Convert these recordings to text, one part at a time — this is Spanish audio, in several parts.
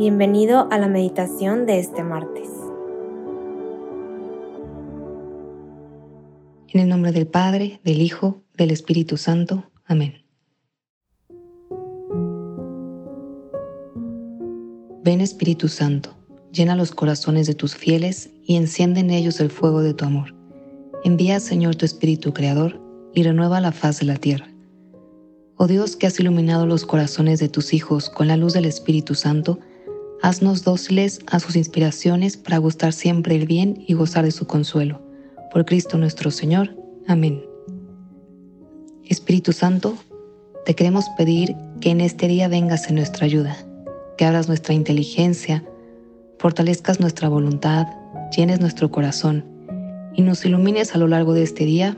Bienvenido a la meditación de este martes. En el nombre del Padre, del Hijo, del Espíritu Santo. Amén. Ven Espíritu Santo, llena los corazones de tus fieles y enciende en ellos el fuego de tu amor. Envía, Señor, tu Espíritu Creador y renueva la faz de la tierra. Oh Dios que has iluminado los corazones de tus hijos con la luz del Espíritu Santo, Haznos dóciles a sus inspiraciones para gustar siempre el bien y gozar de su consuelo. Por Cristo nuestro Señor. Amén. Espíritu Santo, te queremos pedir que en este día vengas en nuestra ayuda, que abras nuestra inteligencia, fortalezcas nuestra voluntad, llenes nuestro corazón y nos ilumines a lo largo de este día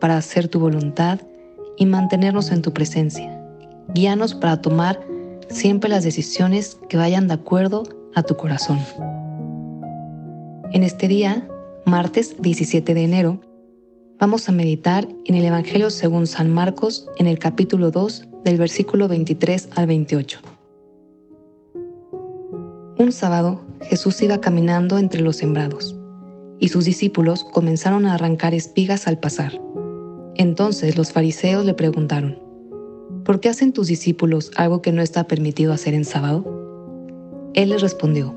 para hacer tu voluntad y mantenernos en tu presencia. Guíanos para tomar siempre las decisiones que vayan de acuerdo a tu corazón. En este día, martes 17 de enero, vamos a meditar en el Evangelio según San Marcos en el capítulo 2 del versículo 23 al 28. Un sábado Jesús iba caminando entre los sembrados y sus discípulos comenzaron a arrancar espigas al pasar. Entonces los fariseos le preguntaron, ¿por qué hacen tus discípulos algo que no está permitido hacer en sábado? Él les respondió,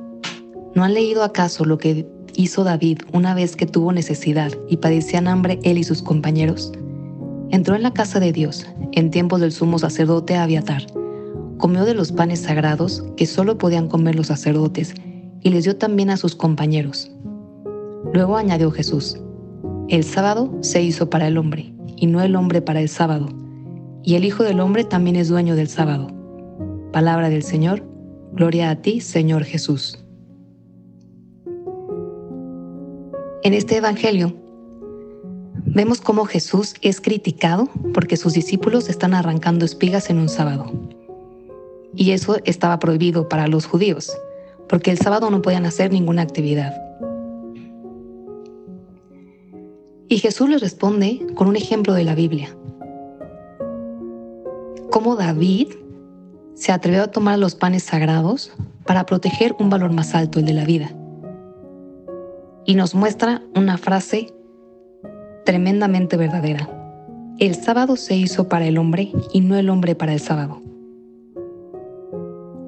¿no han leído acaso lo que hizo David una vez que tuvo necesidad y padecían hambre él y sus compañeros? Entró en la casa de Dios, en tiempos del sumo sacerdote Abiatar, comió de los panes sagrados que solo podían comer los sacerdotes, y les dio también a sus compañeros. Luego añadió Jesús, el sábado se hizo para el hombre, y no el hombre para el sábado y el Hijo del Hombre también es dueño del sábado. Palabra del Señor, gloria a ti, Señor Jesús. En este Evangelio vemos cómo Jesús es criticado porque sus discípulos están arrancando espigas en un sábado. Y eso estaba prohibido para los judíos, porque el sábado no podían hacer ninguna actividad. Y Jesús les responde con un ejemplo de la Biblia cómo David se atrevió a tomar los panes sagrados para proteger un valor más alto, el de la vida. Y nos muestra una frase tremendamente verdadera. El sábado se hizo para el hombre y no el hombre para el sábado.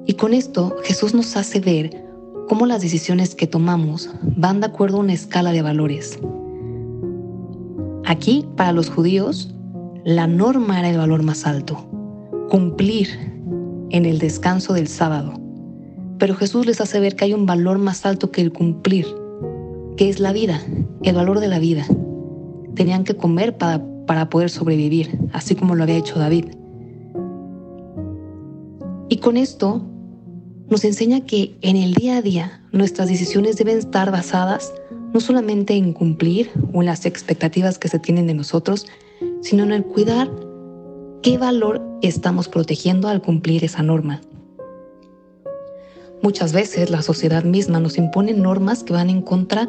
Y con esto Jesús nos hace ver cómo las decisiones que tomamos van de acuerdo a una escala de valores. Aquí, para los judíos, la norma era el valor más alto cumplir en el descanso del sábado. Pero Jesús les hace ver que hay un valor más alto que el cumplir, que es la vida, el valor de la vida. Tenían que comer para, para poder sobrevivir, así como lo había hecho David. Y con esto nos enseña que en el día a día nuestras decisiones deben estar basadas no solamente en cumplir o en las expectativas que se tienen de nosotros, sino en el cuidar ¿Qué valor estamos protegiendo al cumplir esa norma? Muchas veces la sociedad misma nos impone normas que van en contra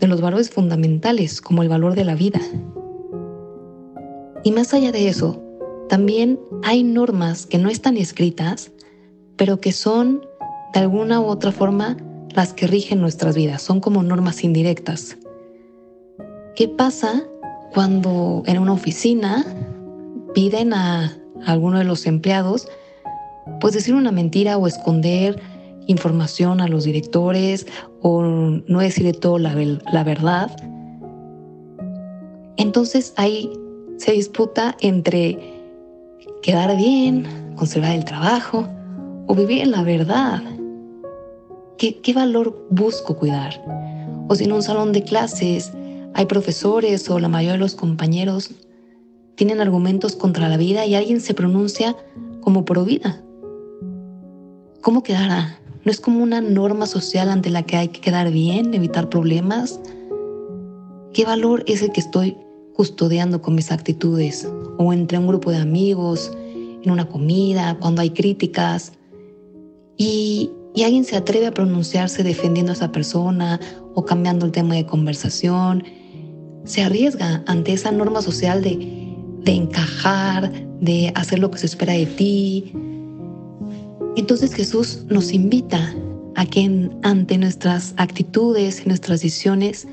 de los valores fundamentales, como el valor de la vida. Y más allá de eso, también hay normas que no están escritas, pero que son de alguna u otra forma las que rigen nuestras vidas, son como normas indirectas. ¿Qué pasa cuando en una oficina piden a, alguno de los empleados pues decir una mentira o esconder información a los directores o no decirle todo la, verdad. Entonces ahí se disputa entre quedar bien, conservar el trabajo o vivir en la verdad. ¿Qué, ¿Qué, valor busco cuidar? O si en un salón de clases hay profesores o la mayoría de los compañeros tienen argumentos contra la vida y alguien se pronuncia como pro vida. ¿Cómo quedará? ¿No es como una norma social ante la que hay que quedar bien, evitar problemas? ¿Qué valor es el que estoy custodiando con mis actitudes? O entre un grupo de amigos, en una comida, cuando hay críticas. Y, alguien se atreve a pronunciarse defendiendo a esa persona o cambiando el tema de conversación. Se arriesga ante esa norma social de de encajar, de hacer lo que se espera de ti. Entonces Jesús nos invita a que ante nuestras actitudes y nuestras decisiones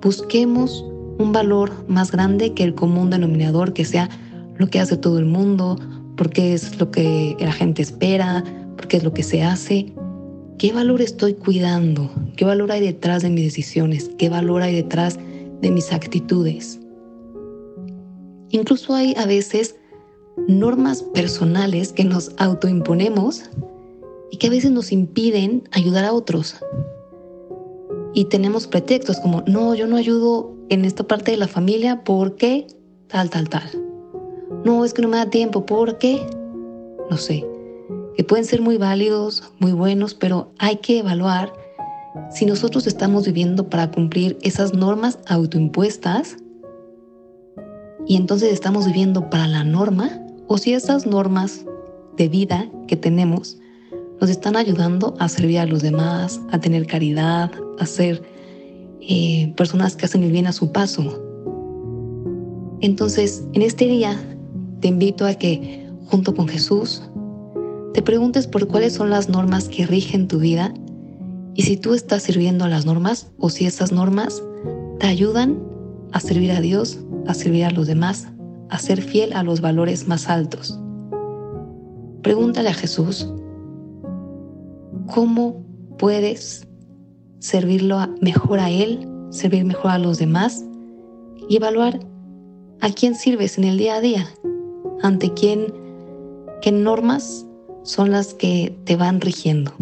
busquemos un valor más grande que el común denominador, que sea lo que hace todo el mundo, porque es lo que la gente espera, porque es lo que se hace. ¿Qué valor estoy cuidando? ¿Qué valor hay detrás de mis decisiones? ¿Qué valor hay detrás de mis actitudes? Incluso hay a veces normas personales que nos autoimponemos y que a veces nos impiden ayudar a otros. Y tenemos pretextos como, no, yo no ayudo en esta parte de la familia porque tal, tal, tal. No, es que no me da tiempo, ¿por qué? No sé. Que pueden ser muy válidos, muy buenos, pero hay que evaluar si nosotros estamos viviendo para cumplir esas normas autoimpuestas y entonces estamos viviendo para la norma o si esas normas de vida que tenemos nos están ayudando a servir a los demás, a tener caridad, a ser eh, personas que hacen el bien a su paso. Entonces, en este día te invito a que, junto con Jesús, te preguntes por cuáles son las normas que rigen tu vida y si tú estás sirviendo a las normas o si esas normas te ayudan a servir a Dios, a servir a los demás, a ser fiel a los valores más altos. Pregúntale a Jesús, ¿cómo puedes servirlo mejor a Él, servir mejor a los demás y evaluar a quién sirves en el día a día, ante quién, qué normas son las que te van rigiendo.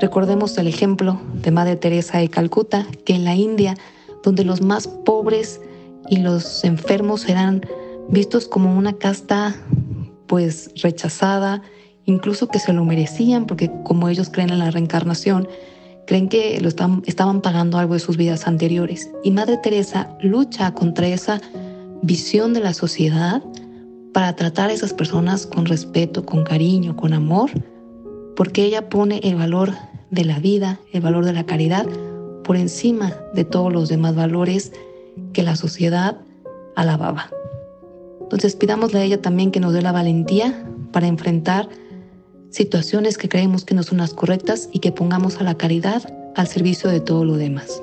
Recordemos el ejemplo de Madre Teresa de Calcuta, que en la India, donde los más pobres y los enfermos eran vistos como una casta pues rechazada, incluso que se lo merecían, porque como ellos creen en la reencarnación, creen que lo estaban pagando algo de sus vidas anteriores. Y Madre Teresa lucha contra esa visión de la sociedad para tratar a esas personas con respeto, con cariño, con amor, porque ella pone el valor de la vida, el valor de la caridad, por encima de todos los demás valores que la sociedad alababa. Entonces pidámosle a ella también que nos dé la valentía para enfrentar situaciones que creemos que no son las correctas y que pongamos a la caridad al servicio de todo lo demás.